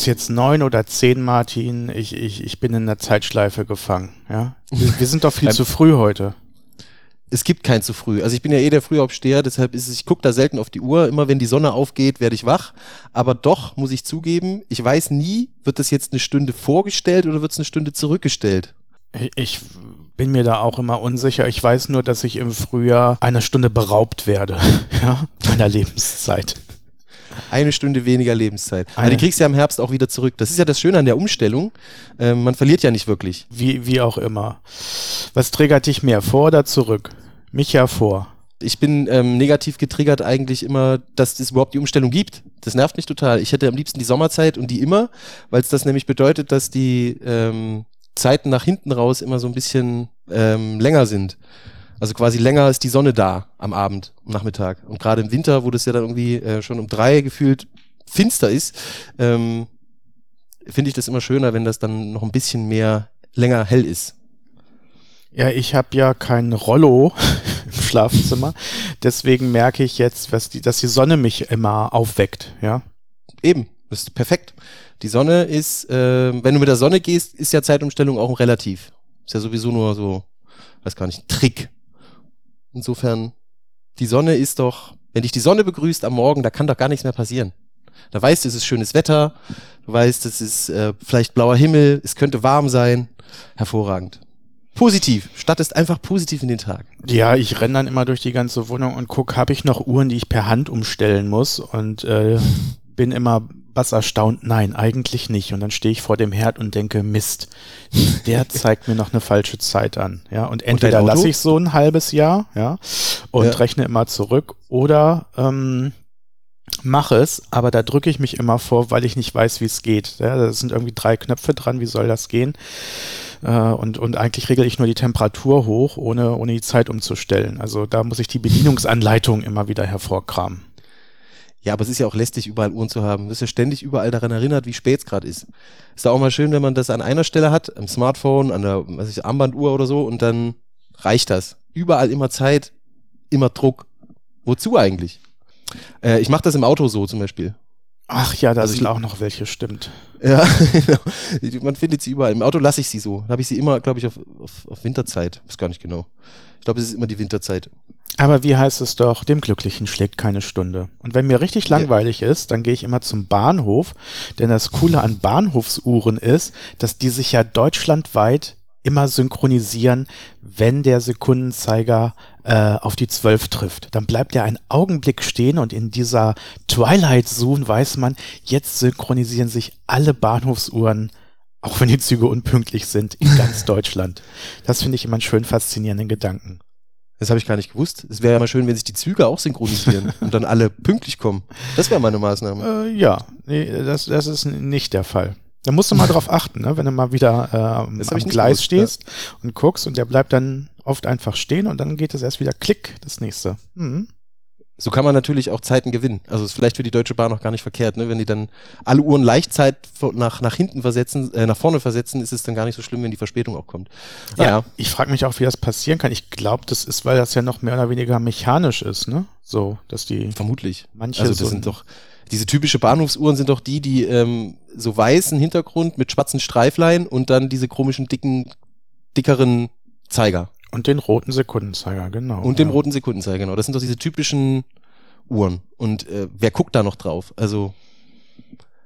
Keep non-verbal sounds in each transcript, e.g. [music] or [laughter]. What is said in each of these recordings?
es jetzt neun oder zehn, Martin? Ich, ich, ich bin in der Zeitschleife gefangen. Ja, wir, wir sind doch viel zu früh heute. Es gibt kein zu früh. Also ich bin ja eh der Frühaufsteher, deshalb ist es, ich gucke da selten auf die Uhr. Immer wenn die Sonne aufgeht, werde ich wach. Aber doch muss ich zugeben, ich weiß nie, wird das jetzt eine Stunde vorgestellt oder wird es eine Stunde zurückgestellt? Ich, ich bin mir da auch immer unsicher. Ich weiß nur, dass ich im Frühjahr einer Stunde beraubt werde, [laughs] ja, meiner Lebenszeit. Eine Stunde weniger Lebenszeit. Aber die kriegst du ja im Herbst auch wieder zurück. Das ist ja das Schöne an der Umstellung. Ähm, man verliert ja nicht wirklich. Wie, wie auch immer. Was triggert dich mehr, vor oder zurück? Mich ja vor. Ich bin ähm, negativ getriggert eigentlich immer, dass es überhaupt die Umstellung gibt. Das nervt mich total. Ich hätte am liebsten die Sommerzeit und die immer, weil es das nämlich bedeutet, dass die ähm, Zeiten nach hinten raus immer so ein bisschen ähm, länger sind. Also quasi länger ist die Sonne da am Abend, am Nachmittag. Und gerade im Winter, wo das ja dann irgendwie äh, schon um drei gefühlt finster ist, ähm, finde ich das immer schöner, wenn das dann noch ein bisschen mehr länger hell ist. Ja, ich habe ja kein Rollo [laughs] im Schlafzimmer, deswegen merke ich jetzt, was die, dass die Sonne mich immer aufweckt, ja. Eben, das ist perfekt. Die Sonne ist, äh, wenn du mit der Sonne gehst, ist ja Zeitumstellung auch ein Relativ. Ist ja sowieso nur so, weiß gar nicht, ein Trick. Insofern, die Sonne ist doch, wenn dich die Sonne begrüßt am Morgen, da kann doch gar nichts mehr passieren. Da weißt du, es ist schönes Wetter, du weißt, es ist äh, vielleicht blauer Himmel, es könnte warm sein. Hervorragend. Positiv. Stattest einfach positiv in den Tag. Ja, ich renne dann immer durch die ganze Wohnung und guck, habe ich noch Uhren, die ich per Hand umstellen muss und äh, bin immer was erstaunt, nein, eigentlich nicht. Und dann stehe ich vor dem Herd und denke, Mist, der [laughs] zeigt mir noch eine falsche Zeit an. Ja, und entweder lasse ich so ein halbes Jahr, ja, und ja. rechne immer zurück, oder ähm, mache es, aber da drücke ich mich immer vor, weil ich nicht weiß, wie es geht. Ja, da sind irgendwie drei Knöpfe dran, wie soll das gehen? Äh, und, und eigentlich regle ich nur die Temperatur hoch, ohne, ohne die Zeit umzustellen. Also da muss ich die Bedienungsanleitung immer wieder hervorkramen. Ja, aber es ist ja auch lästig, überall Uhren zu haben. Du bist ja ständig überall daran erinnert, wie spät es gerade ist. Ist da auch mal schön, wenn man das an einer Stelle hat, am Smartphone, an der was ich, Armbanduhr oder so, und dann reicht das. Überall immer Zeit, immer Druck. Wozu eigentlich? Äh, ich mache das im Auto so zum Beispiel. Ach ja, da also sind auch noch welche, stimmt. Ja, [laughs] genau. man findet sie überall. Im Auto lasse ich sie so. Da habe ich sie immer, glaube ich, auf, auf, auf Winterzeit. Ist gar nicht genau. Ich glaube, es ist immer die Winterzeit. Aber wie heißt es doch, dem Glücklichen schlägt keine Stunde. Und wenn mir richtig langweilig ja. ist, dann gehe ich immer zum Bahnhof, denn das Coole an Bahnhofsuhren ist, dass die sich ja deutschlandweit immer synchronisieren, wenn der Sekundenzeiger äh, auf die 12 trifft. Dann bleibt er einen Augenblick stehen und in dieser Twilight Zone weiß man, jetzt synchronisieren sich alle Bahnhofsuhren, auch wenn die Züge unpünktlich sind, in ganz [laughs] Deutschland. Das finde ich immer einen schön faszinierenden Gedanken. Das habe ich gar nicht gewusst. Es wäre ja mal schön, wenn sich die Züge auch synchronisieren [laughs] und dann alle pünktlich kommen. Das wäre meine Maßnahme. Äh, ja, nee, das, das ist nicht der Fall. Da musst du mal drauf achten, ne? wenn du mal wieder äh, am Gleis gewusst, stehst ja. und guckst und der bleibt dann oft einfach stehen und dann geht es erst wieder klick, das nächste. Mhm. So kann man natürlich auch Zeiten gewinnen. Also ist vielleicht für die Deutsche Bahn auch gar nicht verkehrt, ne? Wenn die dann alle Uhren Leichtzeit nach, nach hinten versetzen, äh, nach vorne versetzen, ist es dann gar nicht so schlimm, wenn die Verspätung auch kommt. Ja, ja. ich frage mich auch, wie das passieren kann. Ich glaube, das ist, weil das ja noch mehr oder weniger mechanisch ist, ne? So, dass die. Vermutlich. Manche also das so sind doch diese typische Bahnhofsuhren sind doch die, die ähm, so weißen Hintergrund mit schwarzen Streiflein und dann diese komischen dicken, dickeren Zeiger. Und den roten Sekundenzeiger, genau. Und ja. den roten Sekundenzeiger, genau. Das sind doch diese typischen Uhren. Und äh, wer guckt da noch drauf? Also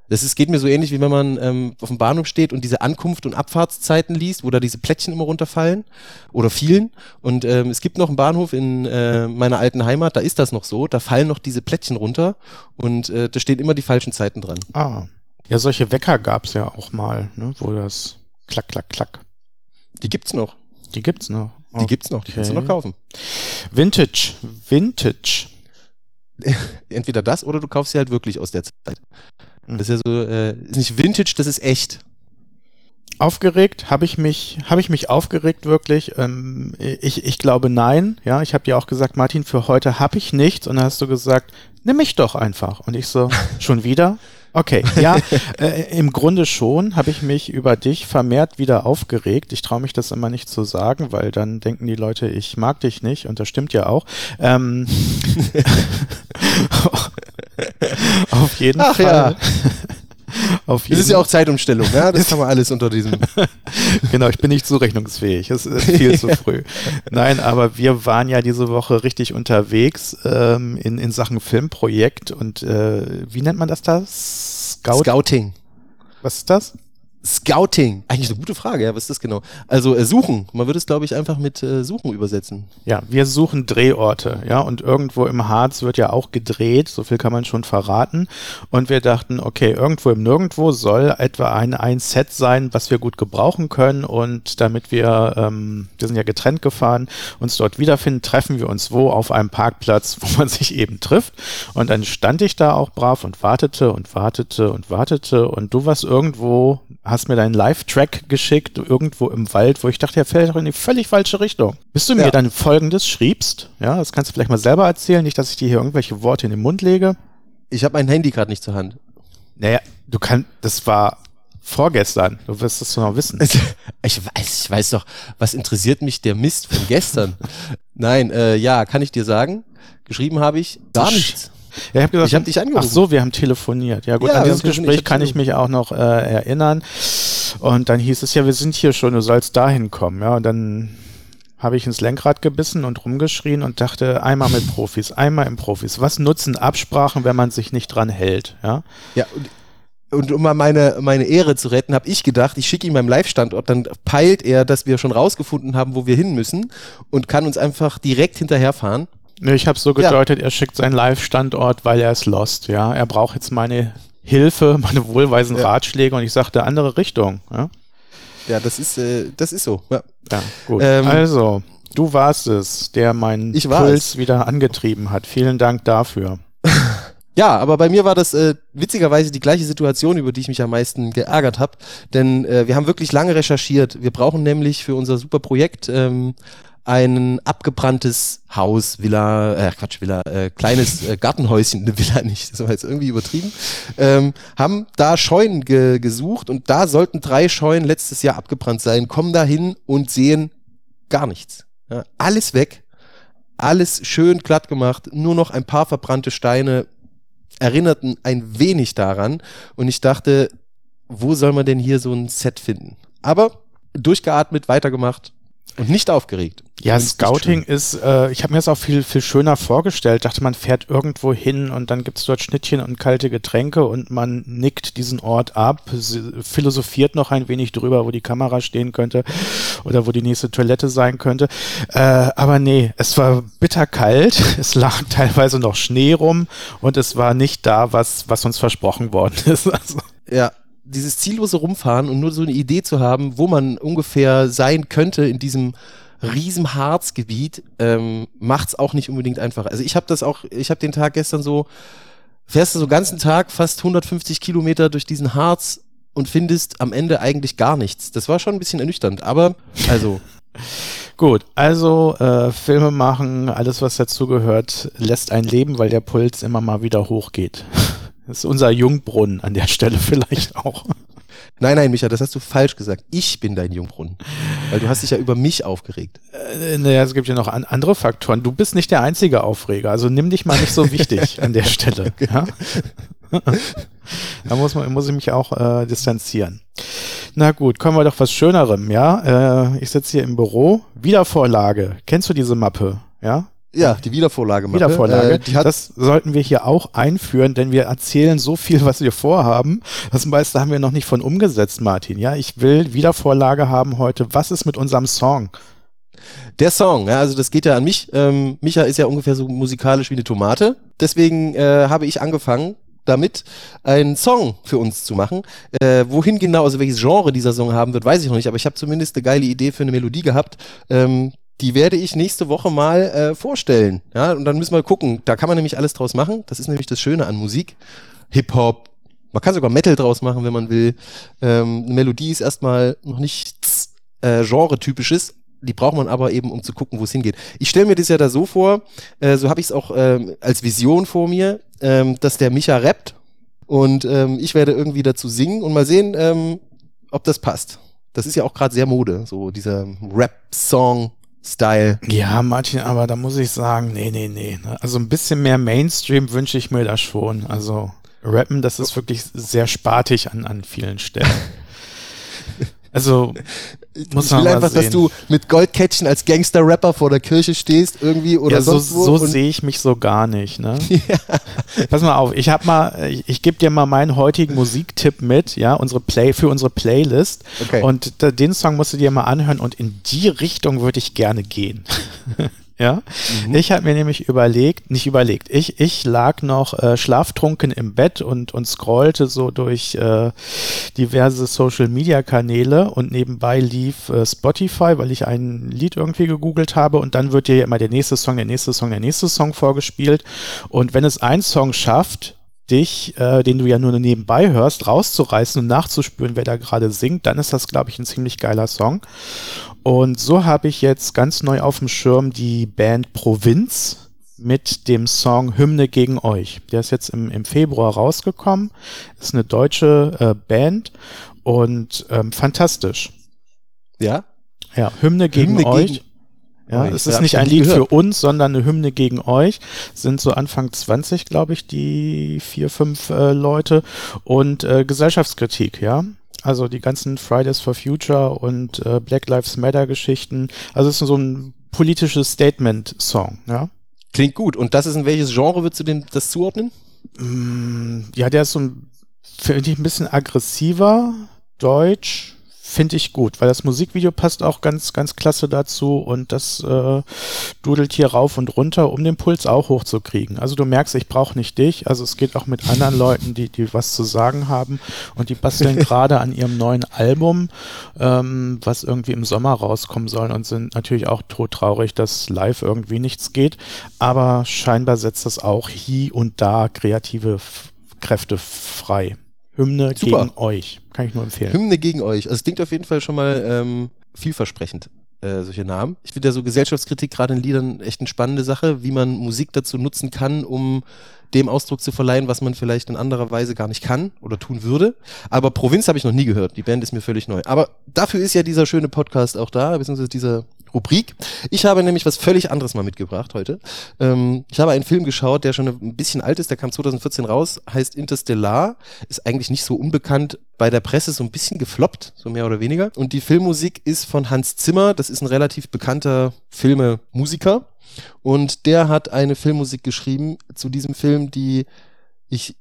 das ist, geht mir so ähnlich, wie wenn man ähm, auf dem Bahnhof steht und diese Ankunft- und Abfahrtszeiten liest, wo da diese Plättchen immer runterfallen oder fielen. Und ähm, es gibt noch einen Bahnhof in äh, meiner alten Heimat, da ist das noch so, da fallen noch diese Plättchen runter und äh, da stehen immer die falschen Zeiten dran. Ah. Ja, solche Wecker gab's ja auch mal, ne, wo das klack, klack, klack. Die gibt's noch. Die gibt's noch. Die gibt's noch, die kannst du noch kaufen. Vintage, Vintage. [laughs] Entweder das oder du kaufst sie halt wirklich aus der Zeit. Das ist ja so, äh, ist nicht Vintage, das ist echt. Aufgeregt habe ich mich, habe ich mich aufgeregt wirklich. Ähm, ich, ich glaube nein. Ja, ich habe dir auch gesagt, Martin, für heute habe ich nichts. Und dann hast du gesagt, nimm mich doch einfach. Und ich so, [laughs] schon wieder? Okay, ja, [laughs] äh, im Grunde schon habe ich mich über dich vermehrt wieder aufgeregt. Ich traue mich das immer nicht zu sagen, weil dann denken die Leute, ich mag dich nicht und das stimmt ja auch. Ähm, [laughs] [laughs] auf jeden Ach, Fall. Ja. [laughs] Auf jeden das ist ja auch Zeitumstellung, ja? Das [laughs] haben wir alles unter diesem. [laughs] genau, ich bin nicht zurechnungsfähig. Es ist viel zu früh. Nein, aber wir waren ja diese Woche richtig unterwegs ähm, in, in Sachen Filmprojekt und äh, wie nennt man das da? Scout Scouting. Was ist das? Scouting. Eigentlich eine gute Frage, ja, was ist das genau? Also äh, suchen. Man würde es, glaube ich, einfach mit äh, suchen übersetzen. Ja, wir suchen Drehorte, ja, und irgendwo im Harz wird ja auch gedreht, so viel kann man schon verraten. Und wir dachten, okay, irgendwo im Nirgendwo soll etwa ein, ein Set sein, was wir gut gebrauchen können. Und damit wir, ähm, wir sind ja getrennt gefahren, uns dort wiederfinden, treffen wir uns wo? Auf einem Parkplatz, wo man [laughs] sich eben trifft. Und dann stand ich da auch brav und wartete und wartete und wartete. Und du warst irgendwo hast mir deinen Live-Track geschickt, irgendwo im Wald, wo ich dachte, er fällt doch in die völlig falsche Richtung. Bis du mir dann folgendes schriebst, ja, das kannst du vielleicht mal selber erzählen, nicht, dass ich dir hier irgendwelche Worte in den Mund lege. Ich habe mein Handy gerade nicht zur Hand. Naja, du kannst, das war vorgestern, du wirst es noch wissen. Ich weiß, ich weiß doch, was interessiert mich der Mist von gestern? [laughs] Nein, äh, ja, kann ich dir sagen, geschrieben habe ich gar nichts. Ja, ich habe gesagt, ich hab dich angerufen. Ach so, wir haben telefoniert. Ja gut, ja, an dieses Gespräch kann ich mich auch noch äh, erinnern. Und dann hieß es ja, wir sind hier schon, du sollst dahin kommen. Ja, und dann habe ich ins Lenkrad gebissen und rumgeschrien und dachte, einmal mit Profis, einmal im Profis. Was nutzen Absprachen, wenn man sich nicht dran hält? Ja, ja und um mal meine, meine Ehre zu retten, habe ich gedacht, ich schicke ihm meinem Live-Standort, dann peilt er, dass wir schon rausgefunden haben, wo wir hin müssen und kann uns einfach direkt hinterherfahren. Nee, ich habe so gedeutet, ja. er schickt seinen Live-Standort, weil er ist lost, ja. Er braucht jetzt meine Hilfe, [laughs] meine wohlweisen ja. Ratschläge und ich sagte andere Richtung, ja. Ja, das ist, äh, das ist so. Ja, ja gut. Ähm, also, du warst es, der meinen Puls wieder angetrieben hat. Vielen Dank dafür. [laughs] Ja, aber bei mir war das äh, witzigerweise die gleiche Situation, über die ich mich am meisten geärgert habe. Denn äh, wir haben wirklich lange recherchiert. Wir brauchen nämlich für unser super Projekt ähm, ein abgebranntes Haus, Villa, äh, Quatsch, Villa, äh, kleines äh, Gartenhäuschen, eine Villa nicht, das war jetzt irgendwie übertrieben, ähm, haben da Scheunen ge gesucht und da sollten drei Scheunen letztes Jahr abgebrannt sein, kommen da hin und sehen gar nichts. Ja, alles weg, alles schön glatt gemacht, nur noch ein paar verbrannte Steine erinnerten ein wenig daran und ich dachte, wo soll man denn hier so ein Set finden? Aber durchgeatmet, weitergemacht, und nicht aufgeregt. Ja, Scouting ist, äh, ich habe mir das auch viel, viel schöner vorgestellt. Dachte, man fährt irgendwo hin und dann gibt's dort Schnittchen und kalte Getränke und man nickt diesen Ort ab, philosophiert noch ein wenig drüber, wo die Kamera stehen könnte oder wo die nächste Toilette sein könnte. Äh, aber nee, es war bitterkalt, [laughs] es lag teilweise noch Schnee rum und es war nicht da, was, was uns versprochen worden [laughs] ist. Also. Ja, dieses ziellose Rumfahren und nur so eine Idee zu haben, wo man ungefähr sein könnte in diesem riesen Harzgebiet, ähm, macht es auch nicht unbedingt einfach. Also ich habe das auch, ich habe den Tag gestern so, fährst du so ganzen Tag fast 150 Kilometer durch diesen Harz und findest am Ende eigentlich gar nichts. Das war schon ein bisschen ernüchternd, aber also. [laughs] Gut, also äh, Filme machen, alles was dazugehört, lässt ein leben, weil der Puls immer mal wieder hochgeht. [laughs] Das ist unser Jungbrunnen an der Stelle [laughs] vielleicht auch. Nein, nein, Micha, das hast du falsch gesagt. Ich bin dein Jungbrunnen. Weil du hast dich ja über mich aufgeregt. Äh, naja, es gibt ja noch an, andere Faktoren. Du bist nicht der einzige Aufreger, also nimm dich mal nicht so wichtig [laughs] an der Stelle. Ja? da muss, man, muss ich mich auch äh, distanzieren. Na gut, kommen wir doch was Schönerem, ja? Äh, ich sitze hier im Büro. Wiedervorlage. Kennst du diese Mappe? Ja? Ja, die Wiedervorlage. -Mappe. Wiedervorlage. Äh, das sollten wir hier auch einführen, denn wir erzählen so viel, was wir vorhaben. Das meiste haben wir noch nicht von umgesetzt, Martin. Ja, ich will Wiedervorlage haben heute. Was ist mit unserem Song? Der Song, ja, also das geht ja an mich. Ähm, Micha ist ja ungefähr so musikalisch wie eine Tomate. Deswegen äh, habe ich angefangen, damit einen Song für uns zu machen. Äh, wohin genau, also welches Genre dieser Song haben wird, weiß ich noch nicht, aber ich habe zumindest eine geile Idee für eine Melodie gehabt. Ähm, die werde ich nächste Woche mal äh, vorstellen. Ja, und dann müssen wir gucken. Da kann man nämlich alles draus machen. Das ist nämlich das Schöne an Musik. Hip-Hop. Man kann sogar Metal draus machen, wenn man will. Ähm, eine Melodie ist erstmal noch nichts äh, Genre-typisches. Die braucht man aber eben, um zu gucken, wo es hingeht. Ich stelle mir das ja da so vor, äh, so habe ich es auch ähm, als Vision vor mir, ähm, dass der Micha rappt und ähm, ich werde irgendwie dazu singen und mal sehen, ähm, ob das passt. Das ist ja auch gerade sehr Mode, so dieser Rap-Song Style. Ja, Martin, aber da muss ich sagen, nee, nee, nee. Ne? Also ein bisschen mehr Mainstream wünsche ich mir da schon. Also. rappen, das ist wirklich sehr spartig an, an vielen Stellen. [laughs] Also muss ich will man einfach, mal sehen. dass du mit Goldkettchen als Gangster-Rapper vor der Kirche stehst irgendwie oder ja, so, so sehe ich mich so gar nicht. Ne? [laughs] Pass mal auf, ich habe mal, ich, ich gebe dir mal meinen heutigen Musiktipp mit, ja, unsere Play für unsere Playlist. Okay. Und da, den Song musst du dir mal anhören und in die Richtung würde ich gerne gehen. [laughs] Ja, Mhm. ich habe mir nämlich überlegt, nicht überlegt, ich, ich lag noch äh, schlaftrunken im Bett und, und scrollte so durch äh, diverse Social Media Kanäle und nebenbei lief äh, Spotify, weil ich ein Lied irgendwie gegoogelt habe und dann wird dir immer der nächste Song, der nächste Song, der nächste Song vorgespielt und wenn es ein Song schafft, dich, äh, den du ja nur nebenbei hörst, rauszureißen und nachzuspüren, wer da gerade singt, dann ist das, glaube ich, ein ziemlich geiler Song. Und so habe ich jetzt ganz neu auf dem Schirm die Band Provinz mit dem Song Hymne gegen euch. Der ist jetzt im, im Februar rausgekommen. Ist eine deutsche äh, Band und ähm, fantastisch. ja? Ja, Hymne gegen Hymne euch. gegen ja, es ist nicht ich ein Lied gehört. für uns, sondern eine Hymne gegen euch. Sind so Anfang 20, glaube ich, die vier, fünf äh, Leute. Und äh, Gesellschaftskritik, ja. Also die ganzen Fridays for Future und äh, Black Lives Matter Geschichten. Also es ist so ein politisches Statement-Song, ja. Klingt gut. Und das ist in welches Genre würdest du denn das zuordnen? Mm, Ja, der ist so ein, finde ich, ein bisschen aggressiver, deutsch, finde ich gut, weil das Musikvideo passt auch ganz, ganz klasse dazu und das äh, dudelt hier rauf und runter, um den Puls auch hochzukriegen. Also du merkst, ich brauche nicht dich, also es geht auch mit anderen Leuten, die, die was zu sagen haben und die basteln [laughs] gerade an ihrem neuen Album, ähm, was irgendwie im Sommer rauskommen soll und sind natürlich auch todtraurig, dass live irgendwie nichts geht, aber scheinbar setzt das auch hier und da kreative Kräfte frei. Hymne Super. gegen euch. Kann ich nur empfehlen. Hymne gegen euch. Also es klingt auf jeden Fall schon mal ähm, vielversprechend, äh, solche Namen. Ich finde ja so Gesellschaftskritik gerade in Liedern echt eine spannende Sache, wie man Musik dazu nutzen kann, um dem Ausdruck zu verleihen, was man vielleicht in anderer Weise gar nicht kann oder tun würde. Aber Provinz habe ich noch nie gehört. Die Band ist mir völlig neu. Aber dafür ist ja dieser schöne Podcast auch da, beziehungsweise diese Rubrik. Ich habe nämlich was völlig anderes mal mitgebracht heute. Ähm, ich habe einen Film geschaut, der schon ein bisschen alt ist, der kam 2014 raus, heißt Interstellar, ist eigentlich nicht so unbekannt, bei der Presse so ein bisschen gefloppt, so mehr oder weniger. Und die Filmmusik ist von Hans Zimmer, das ist ein relativ bekannter Filmemusiker. Und der hat eine Filmmusik geschrieben zu diesem Film, die ich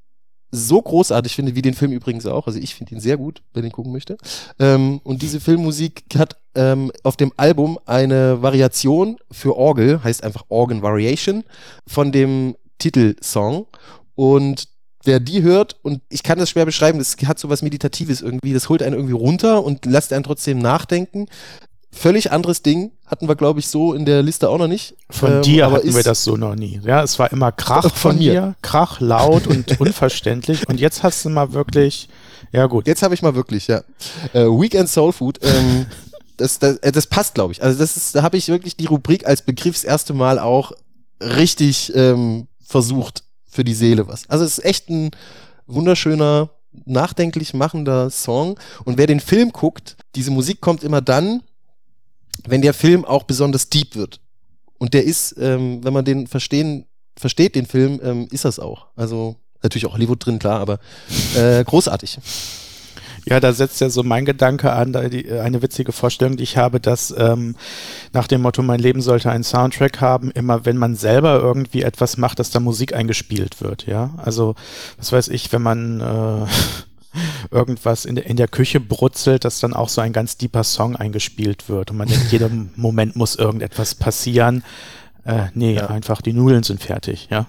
so großartig finde, wie den Film übrigens auch. Also ich finde ihn sehr gut, wer den gucken möchte. Ähm, und diese Filmmusik hat ähm, auf dem Album eine Variation für Orgel, heißt einfach Organ Variation, von dem Titelsong. Und wer die hört, und ich kann das schwer beschreiben, das hat so was Meditatives irgendwie, das holt einen irgendwie runter und lässt einen trotzdem nachdenken. Völlig anderes Ding, hatten wir, glaube ich, so in der Liste auch noch nicht. Von Ähm, dir aber hatten wir das so noch nie. Ja, es war immer Krach Von von, mir. dir, Krach, laut und [laughs] unverständlich. Und jetzt hast du mal wirklich, ja gut. Jetzt habe ich mal wirklich, ja. Äh, Weekend Soul Food, ähm, [laughs] das, das, äh, das passt, glaube ich. Also das ist, da habe ich wirklich die Rubrik als Begriff das erste Mal auch richtig ähm, versucht für die Seele was. Also es ist echt ein wunderschöner, nachdenklich machender Song. Und wer den Film guckt, diese Musik kommt immer dann, wenn der Film auch besonders deep wird. Und der ist, ähm, wenn man den verstehen, versteht, den Film, ähm, ist das auch. Also natürlich auch Hollywood drin, klar, aber äh, großartig. Ja, da setzt ja so mein Gedanke an, da die, eine witzige Vorstellung, die ich habe, dass ähm, nach dem Motto, mein Leben sollte einen Soundtrack haben, immer wenn man selber irgendwie etwas macht, dass da Musik eingespielt wird, ja. Also, was weiß ich, wenn man äh, [laughs] irgendwas in der, in der Küche brutzelt, dass dann auch so ein ganz deeper Song eingespielt wird und man denkt, jeder [laughs] Moment muss irgendetwas passieren. Äh, nee, Ja. einfach die Nudeln sind fertig, ja.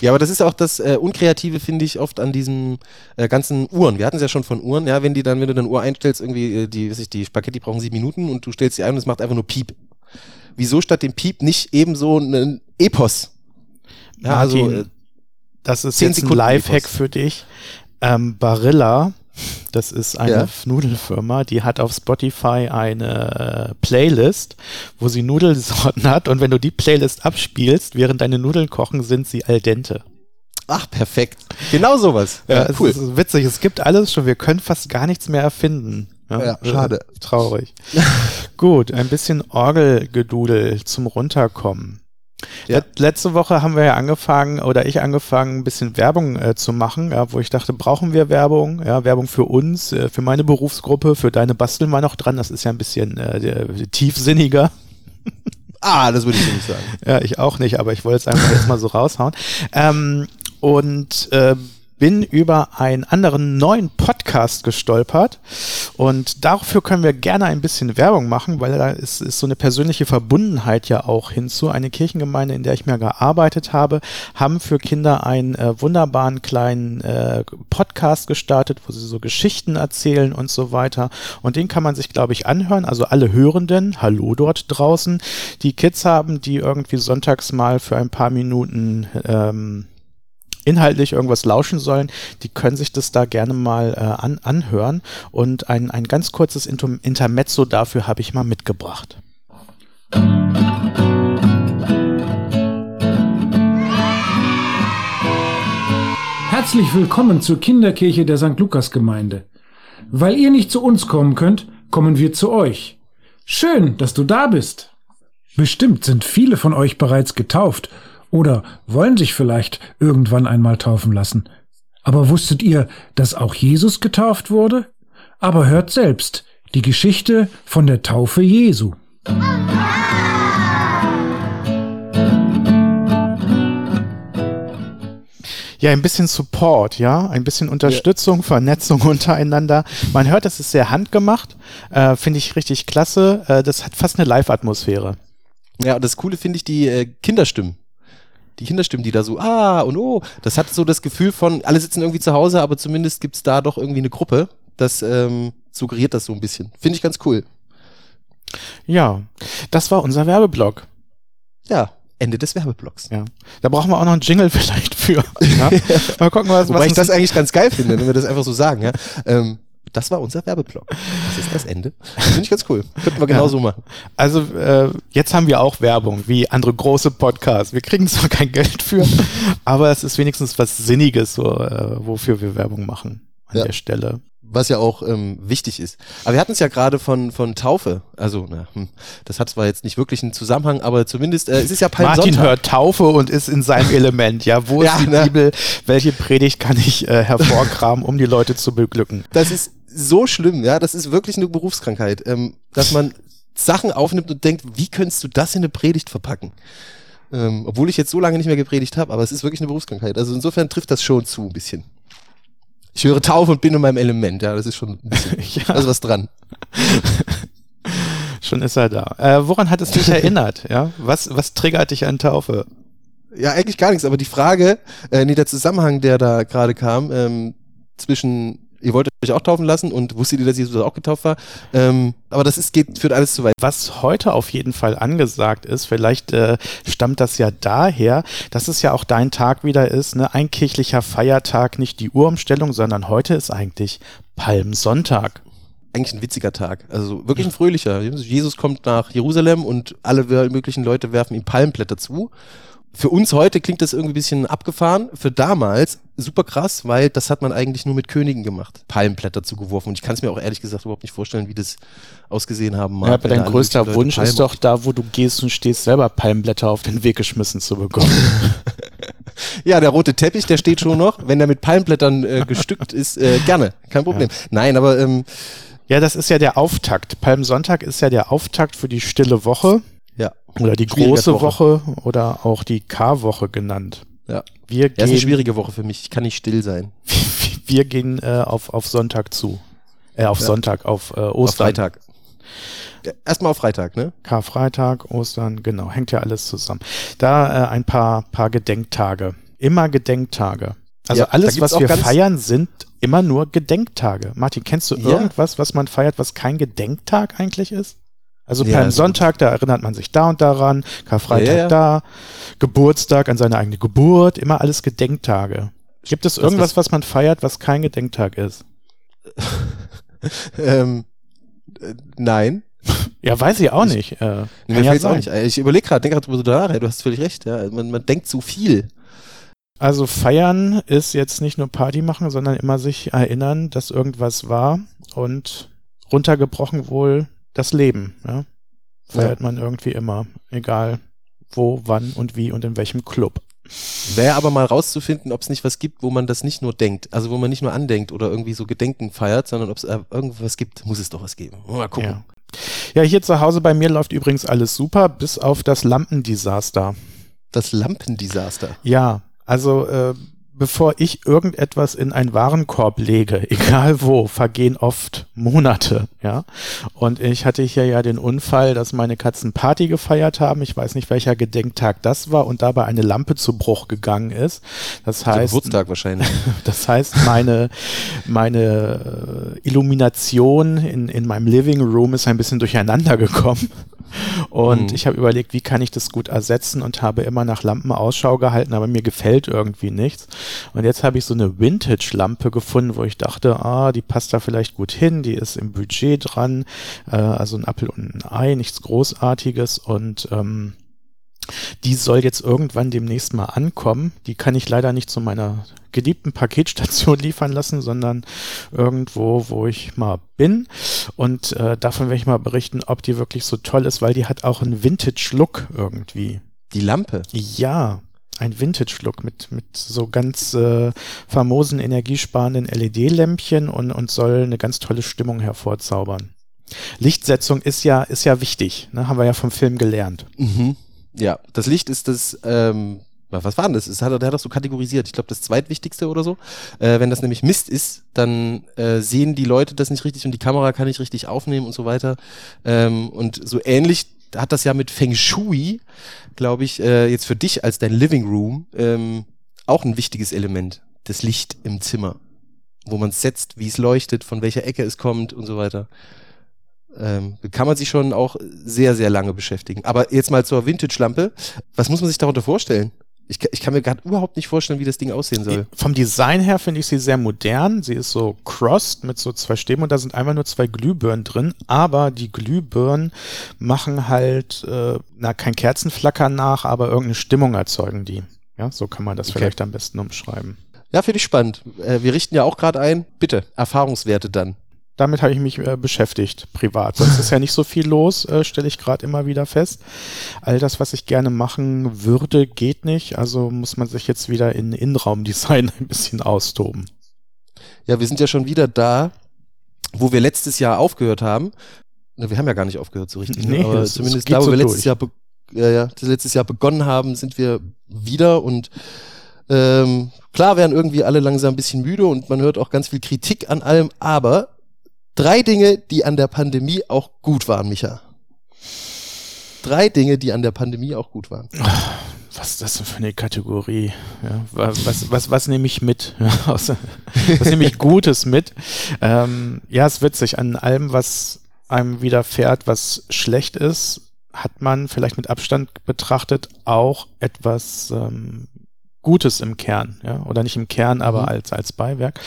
Ja, aber das ist auch das äh, Unkreative, finde ich, oft an diesen äh, ganzen Uhren. Wir hatten es ja schon von Uhren, ja, wenn die dann, wenn du dann Uhr einstellst, irgendwie, äh, die, weiß ich, die Spaghetti brauchen sieben Minuten und du stellst sie ein und es macht einfach nur Piep. Wieso statt dem Piep nicht ebenso ein Epos? Ja, also Martin, äh, Das ist jetzt ein Sekunden Lifehack Epos. für dich. Ähm, Barilla, das ist eine Ja. Nudelfirma, die hat auf Spotify eine äh, Playlist, wo sie Nudelsorten hat und wenn du die Playlist abspielst, während deine Nudeln kochen, sind sie al dente. ach, perfekt. Genau sowas. Ja, Ja, es cool. ist witzig, es gibt alles schon, wir können fast gar nichts mehr erfinden. Ja, schade. Äh, Traurig. Gut, ein bisschen Orgelgedudel zum Runterkommen. Ja. Letzte Woche haben wir ja angefangen oder ich angefangen, ein bisschen Werbung äh, zu machen, ja, wo ich dachte, brauchen wir Werbung? Ja, Werbung für uns, äh, für meine Berufsgruppe, für deine basteln wir noch dran. Das ist ja ein bisschen äh, tiefsinniger. Ah, das würde ich nicht sagen. [laughs] Ja, ich auch nicht, aber ich wollte es einfach jetzt mal so raushauen. Ähm, und äh, bin über einen anderen neuen Podcast gestolpert und dafür können wir gerne ein bisschen Werbung machen, weil da ist, ist so eine persönliche Verbundenheit ja auch hinzu. Eine Kirchengemeinde, in der ich mir gearbeitet habe, haben für Kinder einen äh, wunderbaren kleinen äh, Podcast gestartet, wo sie so Geschichten erzählen und so weiter. Und den kann man sich, glaube ich, anhören. Also alle Hörenden, hallo dort draußen, die Kids haben, die irgendwie sonntags mal für ein paar Minuten ähm, inhaltlich irgendwas lauschen sollen, die können sich das da gerne mal äh, an, anhören. Und ein, ein ganz kurzes Intermezzo dafür habe ich mal mitgebracht. Herzlich willkommen zur Kinderkirche der St. Lukas Gemeinde. Weil ihr nicht zu uns kommen könnt, kommen wir zu euch. Schön, dass du da bist. Bestimmt sind viele von euch bereits getauft oder wollen sich vielleicht irgendwann einmal taufen lassen. Aber wusstet ihr, dass auch Jesus getauft wurde? Aber hört selbst die Geschichte von der Taufe Jesu. ja, ein bisschen Support, ja, ein bisschen Unterstützung, ja. Vernetzung [laughs] untereinander. Man hört, das ist sehr handgemacht, äh, finde ich richtig klasse. Äh, das hat fast eine Live-Atmosphäre. Ja, das Coole finde ich die äh, Kinderstimmen die Kinderstimmen, die da so, ah und oh, das hat so das Gefühl von, alle sitzen irgendwie zu Hause, aber zumindest gibt's da doch irgendwie eine Gruppe. Das ähm, suggeriert das so ein bisschen. Finde ich ganz cool. Ja, das war unser Werbeblock. Ja, Ende des Werbeblocks. Ja. Da brauchen wir auch noch einen Jingle [laughs] vielleicht für. Ja? [laughs] Mal gucken, was, Wobei was ich das eigentlich ganz geil finde, wenn wir das einfach so sagen. Ja? Ähm, das war unser Werbeblock. Das ist das Ende. Finde ich ganz cool. Könnten wir genauso ja. machen. Also äh, jetzt haben wir auch Werbung, wie andere große Podcasts. Wir kriegen zwar kein Geld für, [laughs] aber es ist wenigstens was Sinniges, so, äh, wofür wir Werbung machen an ja. der Stelle was ja auch ähm, wichtig ist. Aber wir hatten es ja gerade von, von Taufe. Also, na, hm, das hat zwar jetzt nicht wirklich einen Zusammenhang, aber zumindest äh, es ist ja Palmsonntag. Martin hört Taufe und ist in seinem Element. Ja, wo [laughs] ist ja, die ne? Bibel? Welche Predigt kann ich äh, hervorkramen, um die Leute zu beglücken? Das ist so schlimm, ja. Das ist wirklich eine Berufskrankheit, ähm, dass man Sachen aufnimmt und denkt, wie könntest du das in eine Predigt verpacken? Ähm, obwohl ich jetzt so lange nicht mehr gepredigt habe, aber es ist wirklich eine Berufskrankheit. Also insofern trifft das schon zu ein bisschen. Ich höre Taufe und bin in meinem Element. Ja, das ist schon ein bisschen, [laughs] ja. ist was dran. [laughs] schon ist er da. Äh, woran hat es dich erinnert? Ja, was, was triggert dich an Taufe? Ja, eigentlich gar nichts, aber die Frage, äh, nee, der Zusammenhang, der da gerade kam, ähm, zwischen ihr wolltet euch auch taufen lassen und wusstet ihr, dass Jesus auch getauft war. Ähm, aber das ist, geht, führt alles zu weit. Was heute auf jeden Fall angesagt ist, vielleicht äh, stammt das ja daher, dass es ja auch dein Tag wieder ist, ne? ein kirchlicher Feiertag, nicht die Uhrumstellung, sondern heute ist eigentlich Palmsonntag eigentlich ein witziger Tag. Also wirklich ein fröhlicher. Jesus kommt nach Jerusalem und alle möglichen Leute werfen ihm Palmblätter zu für uns heute klingt das irgendwie ein bisschen abgefahren. Für damals super krass, weil das hat man eigentlich nur mit Königen gemacht. Palmblätter zugeworfen. Und ich kann es mir auch ehrlich gesagt überhaupt nicht vorstellen, wie das ausgesehen haben mag. Ja, aber dein größter Wunsch Palmen ist doch da, wo du gehst und stehst, selber Palmblätter auf den Weg geschmissen zu bekommen. [laughs] ja, der rote Teppich, der steht schon noch. Wenn der mit Palmblättern äh, bestückt ist, äh, gerne. Kein Problem. Ja. Nein, aber ähm, ja, das ist ja der Auftakt. Palmsonntag ist ja der Auftakt für die stille Woche. Ja. Oder die große Woche. Woche. oder auch die K-Woche genannt. Ja. Wir gehen, ja, ist eine schwierige Woche für mich. Ich kann nicht still sein. [laughs] Wir gehen äh, auf, auf Sonntag zu. Äh, auf ja. Sonntag, auf äh, Ostern. Auf Freitag. Erstmal auf Freitag, ne? Karfreitag, Ostern, genau, hängt ja alles zusammen. Da äh, ein paar, paar Gedenktage. Immer Gedenktage. Also ja, alles, was wir feiern, sind immer nur Gedenktage. Martin, kennst du irgendwas, was man feiert, was kein Gedenktag eigentlich ist? Also ja, beim Sonntag, da erinnert man sich da und daran, Karfreitag ja, ja. da, Geburtstag an seine eigene Geburt, immer alles Gedenktage. Gibt es irgendwas, was man feiert, was kein Gedenktag ist? [laughs] ähm, äh, nein. [laughs] Ja, weiß ich auch ich, nicht. Äh, mir ja auch nicht. Ich überlege gerade, denke gerade drüber nach, du hast völlig recht, ja. Man, man denkt zu viel. Also feiern ist jetzt nicht nur Party machen, sondern immer sich erinnern, dass irgendwas war und runtergebrochen wohl das Leben. Ja? Feiert ja. man irgendwie immer, egal wo, wann und wie und in welchem Club. Wäre aber mal rauszufinden, ob es nicht was gibt, wo man das nicht nur denkt, also wo man nicht nur andenkt oder irgendwie so Gedenken feiert, sondern ob es äh, irgendwas gibt, muss es doch was geben. Mal gucken. Ja. ja, hier zu Hause bei mir läuft übrigens alles super, bis auf das Lampendesaster. Das Lampendesaster. Ja, also äh, bevor ich irgendetwas in einen Warenkorb lege, [laughs] egal wo, vergehen oft Monate, ja. Und ich hatte hier ja den Unfall, dass meine Katzen Party gefeiert haben. Ich weiß nicht, welcher Gedenktag das war und dabei eine Lampe zu Bruch gegangen ist. Das heißt, Geburtstag wahrscheinlich. [laughs] das heißt, meine, meine äh, Illumination in, in meinem Living Room ist ein bisschen durcheinander gekommen. Und mhm. ich habe überlegt, wie kann ich das gut ersetzen und habe immer nach Lampen Ausschau gehalten, aber mir gefällt irgendwie nichts. Und jetzt habe ich so eine Vintage-Lampe gefunden, wo ich dachte, ah, die passt da vielleicht gut hin, die ist im Budget dran, äh, also ein Apfel und ein Ei, nichts Großartiges und ähm, die soll jetzt irgendwann demnächst mal ankommen. Die kann ich leider nicht zu meiner geliebten Paketstation [laughs] liefern lassen, sondern irgendwo, wo ich mal bin. Und äh, davon werde ich mal berichten, ob die wirklich so toll ist, weil die hat auch einen Vintage-Look irgendwie. Die Lampe? Ja, ein Vintage-Look mit, mit so ganz äh, famosen, energiesparenden LED-Lämpchen und, und soll eine ganz tolle Stimmung hervorzaubern. Lichtsetzung ist ja, ist ja wichtig, ne? haben wir ja vom Film gelernt. Mhm. Ja, das Licht ist das, ähm, was war denn das? das hat, der hat das so kategorisiert. Ich glaube, das zweitwichtigste oder so. Äh, wenn das nämlich Mist ist, dann äh, sehen die Leute das nicht richtig und die Kamera kann nicht richtig aufnehmen und so weiter. Ähm, und so ähnlich hat das ja mit Feng Shui, glaube ich, äh, jetzt für dich als dein Living Room ähm, auch ein wichtiges Element. Das Licht im Zimmer. Wo man es setzt, wie es leuchtet, von welcher Ecke es kommt und so weiter ähm, kann man sich schon auch sehr, sehr lange beschäftigen. Aber jetzt mal zur Vintage-Lampe. Was muss man sich darunter vorstellen? Ich, ich kann mir gerade überhaupt nicht vorstellen, wie das Ding aussehen soll. Vom Design her finde ich sie sehr modern. Sie ist so crossed mit so zwei Stäben und da sind einfach nur zwei Glühbirnen drin. Aber die Glühbirnen machen halt, äh, na, kein Kerzenflackern nach, aber irgendeine Stimmung erzeugen die. Ja, so kann man das okay. vielleicht am besten umschreiben. Ja, finde ich spannend. Äh, wir richten ja auch gerade ein. Bitte, Erfahrungswerte dann damit habe ich mich äh, beschäftigt, privat. Sonst ist ja nicht so viel los, äh, stelle ich gerade immer wieder fest. All das, was ich gerne machen würde, geht nicht. Also muss man sich jetzt wieder in Innenraumdesign [laughs] ein bisschen austoben. Ja, wir sind ja schon wieder da, wo wir letztes Jahr aufgehört haben. Wir haben ja gar nicht aufgehört so richtig, ne? nee, aber zumindest da, wo so wir letztes Jahr, ja, ja, letztes Jahr begonnen haben, sind wir wieder und ähm, klar werden irgendwie alle langsam ein bisschen müde und man hört auch ganz viel Kritik an allem, aber Drei Dinge, die an der Pandemie auch gut waren, Micha. Drei Dinge, die an der Pandemie auch gut waren. Was ist das denn für eine Kategorie? Ja, was, was, was nehme ich mit? [laughs] was nehme ich Gutes mit? Ähm, ja, wird sich an allem, was einem widerfährt, was schlecht ist, hat man vielleicht mit Abstand betrachtet auch etwas ähm, Gutes im Kern, ja, oder nicht im Kern, aber mhm. als, als Beiwerk.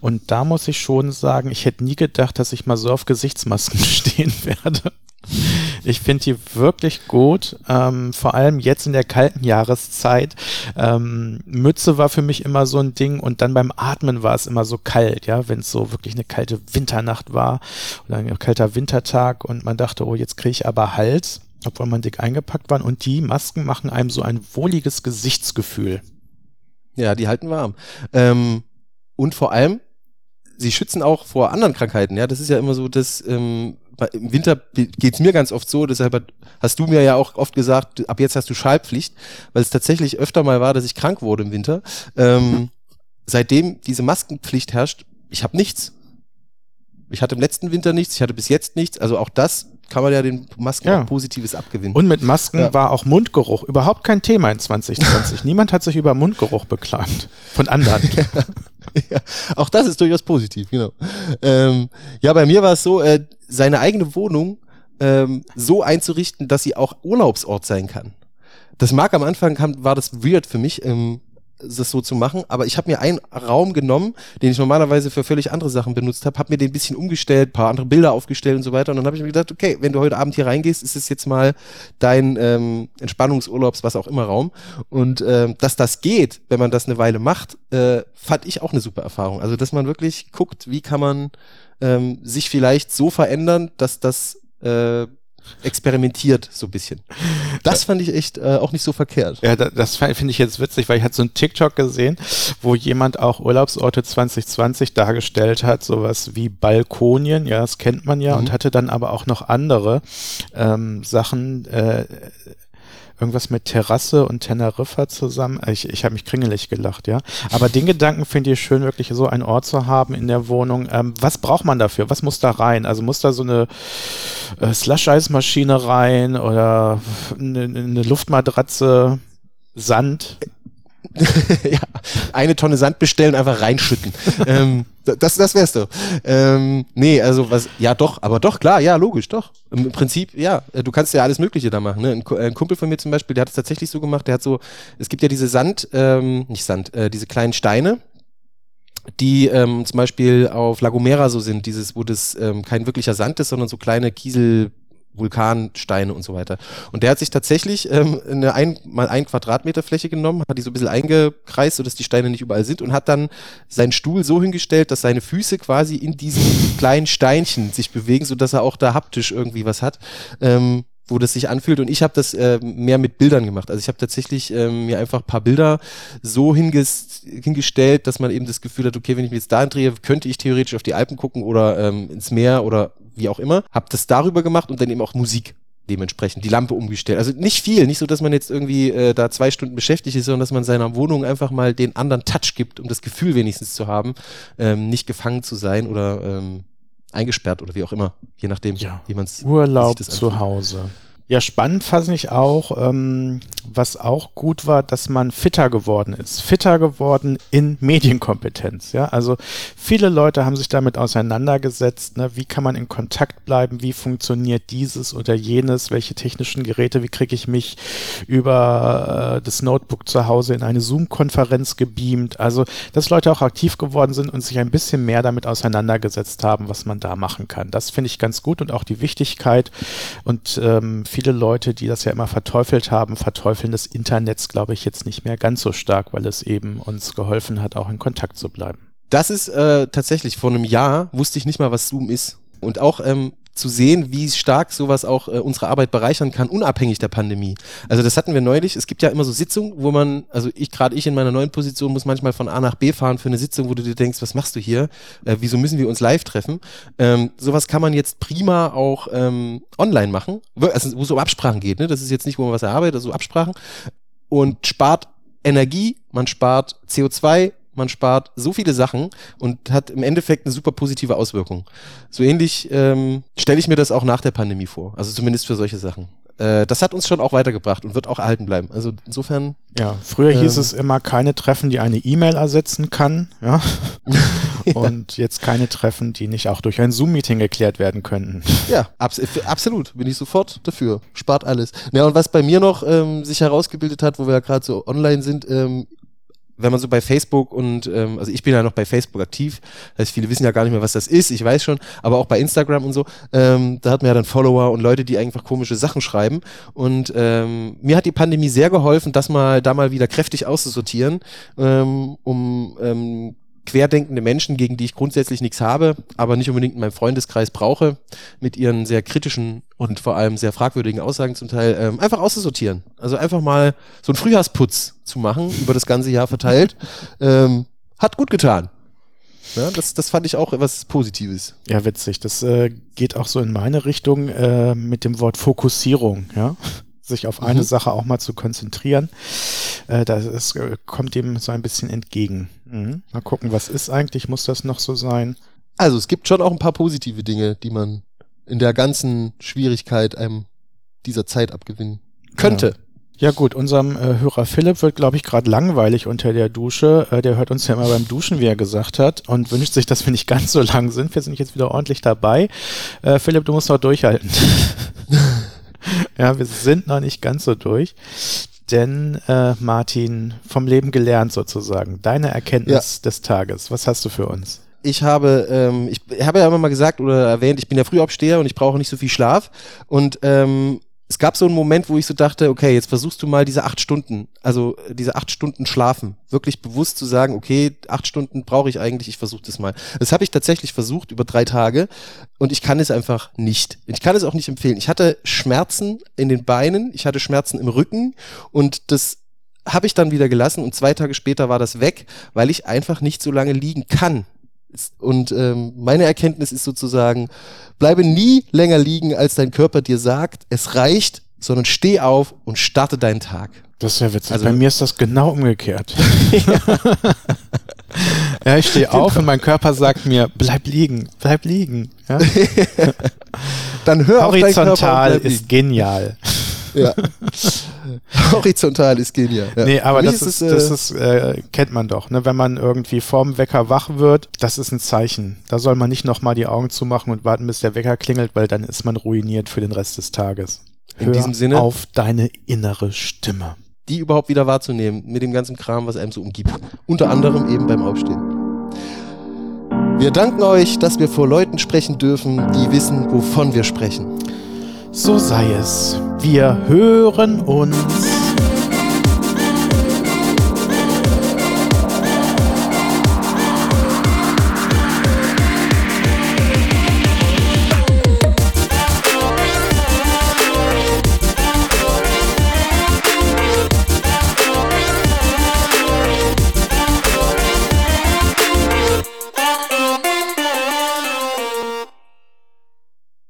Und da muss ich schon sagen, ich hätte nie gedacht, dass ich mal so auf Gesichtsmasken [laughs] stehen werde. Ich finde die wirklich gut, ähm, vor allem jetzt in der kalten Jahreszeit. Ähm, Mütze war für mich immer so ein Ding und dann beim Atmen war es immer so kalt, ja, wenn es so wirklich eine kalte Winternacht war oder ein kalter Wintertag und man dachte, oh, jetzt kriege ich aber Hals, obwohl man dick eingepackt war und die Masken machen einem so ein wohliges Gesichtsgefühl. Ja, die halten warm. Ähm, und vor allem, sie schützen auch vor anderen Krankheiten. Ja, das ist ja immer so, dass ähm, im Winter geht's mir ganz oft so, deshalb hast du mir ja auch oft gesagt, ab jetzt hast du Schallpflicht, weil es tatsächlich öfter mal war, dass ich krank wurde im Winter. Ähm, seitdem diese Maskenpflicht herrscht, ich habe nichts. Ich hatte im letzten Winter nichts, ich hatte bis jetzt nichts. Also auch das kann man ja den Masken ja. auch Positives abgewinnen. Und mit Masken ja. war auch Mundgeruch überhaupt kein Thema in 2020. [laughs] Niemand hat sich über Mundgeruch beklagt. Von anderen. [laughs] ja, auch das ist durchaus positiv, genau. Ähm, ja, bei mir war es so, äh, seine eigene Wohnung ähm, so einzurichten, dass sie auch Urlaubsort sein kann. Das mag am Anfang kam, war das weird für mich. Ähm, das so zu machen, aber ich habe mir einen Raum genommen, den ich normalerweise für völlig andere Sachen benutzt habe, habe mir den ein bisschen umgestellt, paar andere Bilder aufgestellt und so weiter und dann habe ich mir gedacht, okay, wenn du heute Abend hier reingehst, ist es jetzt mal dein ähm, Entspannungsurlaubs, was auch immer Raum und ähm, dass das geht, wenn man das eine Weile macht, äh, fand ich auch eine super Erfahrung. Also dass man wirklich guckt, wie kann man ähm, sich vielleicht so verändern, dass das äh, experimentiert so ein bisschen. Das fand ich echt äh, auch nicht so verkehrt. Ja, das, das finde ich jetzt witzig, weil ich hatte so einen TikTok gesehen, wo jemand auch Urlaubsorte 2020 dargestellt hat, sowas wie Balkonien, ja, das kennt man ja, Mhm. und hatte dann aber auch noch andere ähm, Sachen, äh, irgendwas mit Terrasse und Teneriffa zusammen. Ich, ich habe mich kringelig gelacht, ja. Aber den Gedanken finde ich schön, wirklich so einen Ort zu haben in der Wohnung. Ähm, was braucht man dafür? Was muss da rein? Also muss da so eine äh, Slush-Eismaschine rein oder eine, eine Luftmatratze, Sand? [laughs] ja, eine Tonne Sand bestellen, einfach reinschütten. [laughs] ähm, das, das wär's doch. Ähm, nee, also was, ja doch, aber doch, klar, ja, logisch, doch. Im Prinzip, ja, äh, du kannst ja alles Mögliche da machen. Ne? Äh, ein Kumpel von mir zum Beispiel, der hat es tatsächlich so gemacht, der hat so, es gibt ja diese Sand, ähm, nicht Sand, äh, diese kleinen Steine, die ähm, zum Beispiel auf La Gomera so sind, dieses, wo das ähm, kein wirklicher Sand ist, sondern so kleine Kiesel, Vulkansteine und so weiter. Und der hat sich tatsächlich ähm, eine ein, mal ein Quadratmeter Fläche genommen, hat die so ein bisschen eingekreist, sodass die Steine nicht überall sind und hat dann seinen Stuhl so hingestellt, dass seine Füße quasi in diesen kleinen Steinchen sich bewegen, sodass er auch da haptisch irgendwie was hat. Ähm, wo das sich anfühlt und ich habe das äh, mehr mit Bildern gemacht. Also ich habe tatsächlich ähm, mir einfach ein paar Bilder so hinges hingestellt, dass man eben das Gefühl hat, okay, wenn ich mich jetzt da drehe, könnte ich theoretisch auf die Alpen gucken oder ähm, ins Meer oder wie auch immer. Habe das darüber gemacht und dann eben auch Musik dementsprechend, die Lampe umgestellt. Also nicht viel, nicht so, dass man jetzt irgendwie äh, da zwei Stunden beschäftigt ist, sondern dass man seiner Wohnung einfach mal den anderen Touch gibt, um das Gefühl wenigstens zu haben, ähm, nicht gefangen zu sein oder ähm, eingesperrt oder wie auch immer, je nachdem, Ja. wie man es Urlaub zu. Hause. Ja, spannend fand ich auch, ähm, was auch gut war, dass man fitter geworden ist. Fitter geworden in Medienkompetenz. Ja, also viele Leute haben sich damit auseinandergesetzt. Ne? Wie kann man in Kontakt bleiben? Wie funktioniert dieses oder jenes? Welche technischen Geräte? Wie kriege ich mich über äh, das Notebook zu Hause in eine Zoom-Konferenz gebeamt? Also, dass Leute auch aktiv geworden sind und sich ein bisschen mehr damit auseinandergesetzt haben, was man da machen kann. Das finde ich ganz gut und auch die Wichtigkeit. Und ähm, viele Leute, die das ja immer verteufelt haben, verteufeln das Internets, glaube ich, jetzt nicht mehr ganz so stark, weil es eben uns geholfen hat, auch in Kontakt zu bleiben. Das ist äh, tatsächlich vor einem Jahr wusste ich nicht mal, was Zoom ist. Und auch ähm, zu sehen, wie stark sowas auch äh, unsere Arbeit bereichern kann, unabhängig der Pandemie. Also das hatten wir neulich. Es gibt ja immer so Sitzungen, wo man, also ich gerade ich in meiner neuen Position muss manchmal von A nach B fahren für eine Sitzung, wo du dir denkst, was machst du hier? Äh, wieso müssen wir uns live treffen? Ähm, sowas kann man jetzt prima auch ähm, online machen, also wo es um Absprachen geht. Ne? Das ist jetzt nicht, wo man was erarbeitet, also Absprachen und spart Energie, man spart CO2, man spart so viele Sachen und hat im Endeffekt eine super positive Auswirkung. So ähnlich ähm, stelle ich mir das auch nach der Pandemie vor, also zumindest für solche Sachen. Äh, das hat uns schon auch weitergebracht und wird auch erhalten bleiben. Also insofern, Ja, früher hieß Ähm. es immer keine Treffen, die eine E-Mail ersetzen kann. Ja. [laughs] Und jetzt keine Treffen, die nicht auch durch ein Zoom-Meeting geklärt werden könnten. ja, abs absolut, bin ich sofort dafür. Spart alles. Ja, und was bei mir noch ähm, sich herausgebildet hat, wo wir ja gerade so online sind, ähm, wenn man so bei Facebook und, ähm, also ich bin ja noch bei Facebook aktiv, heißt, viele wissen ja gar nicht mehr, was das ist, ich weiß schon, aber auch bei Instagram und so, ähm, da hat man ja dann Follower und Leute, die einfach komische Sachen schreiben. Und ähm, mir hat die Pandemie sehr geholfen, das mal da mal wieder kräftig auszusortieren, ähm, um ähm, querdenkende Menschen, gegen die ich grundsätzlich nichts habe, aber nicht unbedingt in meinem Freundeskreis brauche, mit ihren sehr kritischen und vor allem sehr fragwürdigen Aussagen zum Teil, ähm, einfach auszusortieren. Also einfach mal so einen Frühjahrsputz zu machen, über das ganze Jahr verteilt, [laughs] ähm, hat gut getan. Ja, das, das fand ich auch etwas Positives. Ja, witzig. Das äh, geht auch so in meine Richtung äh, mit dem Wort Fokussierung, ja. Sich auf eine Mhm. Sache auch mal zu konzentrieren. Äh, das ist, äh, kommt dem so ein bisschen entgegen. Mhm. Mal gucken, was ist eigentlich? Muss das noch so sein? Also es gibt schon auch ein paar positive Dinge, die man in der ganzen Schwierigkeit einem dieser Zeit abgewinnen könnte. Ja gut, unserem äh, Hörer Philipp wird, glaube ich, gerade langweilig unter der Dusche. Äh, der hört uns ja immer beim Duschen, wie er gesagt hat, und wünscht sich, dass wir nicht [laughs] ganz so lang sind. Wir sind jetzt wieder ordentlich dabei. Äh, Philipp, du musst noch durchhalten. [laughs] ja, wir sind noch nicht ganz so durch. Denn, äh, Martin, vom Leben gelernt sozusagen. Deine Erkenntnis des Tages. Was hast du für uns? ich habe, ähm, ich habe ja immer mal gesagt oder erwähnt, ich bin ja Frühaufsteher und ich brauche nicht so viel Schlaf. Und ähm, es gab so einen Moment, wo ich so dachte, okay, jetzt versuchst du mal diese acht Stunden, also äh, diese acht Stunden schlafen, wirklich bewusst zu sagen, okay, acht Stunden brauche ich eigentlich, ich versuche das mal. Das habe ich tatsächlich versucht über drei Tage und ich kann es einfach nicht. Ich kann es auch nicht empfehlen. Ich hatte Schmerzen in den Beinen, ich hatte Schmerzen im Rücken und das habe ich dann wieder gelassen und zwei Tage später war das weg, weil ich einfach nicht so lange liegen kann. Und ähm, meine Erkenntnis ist sozusagen, bleibe nie länger liegen, als dein Körper dir sagt, es reicht, sondern steh auf und starte deinen Tag. Das ist ja witzig. Also, Bei mir ist das genau umgekehrt. [laughs] [laughs] ja, ich stehe auf und mein Körper sagt mir, bleib liegen, bleib liegen. Ja? [laughs] Dann hör Horizontal auf ist genial. Ja. [laughs] Horizontal ist genial. Ja. Nee, aber das ist, ist, das ist, äh, kennt man doch, ne? Wenn man irgendwie vorm Wecker wach wird, das ist ein Zeichen. Da soll man nicht nochmal die Augen zumachen und warten, bis der Wecker klingelt, weil dann ist man ruiniert für den Rest des Tages. In Hör diesem Sinne auf deine innere Stimme. Die überhaupt wieder wahrzunehmen mit dem ganzen Kram, was einem so umgibt. Unter anderem eben beim Aufstehen. Wir danken euch, dass wir vor Leuten sprechen dürfen, die wissen, wovon wir sprechen. So sei es. Wir hören uns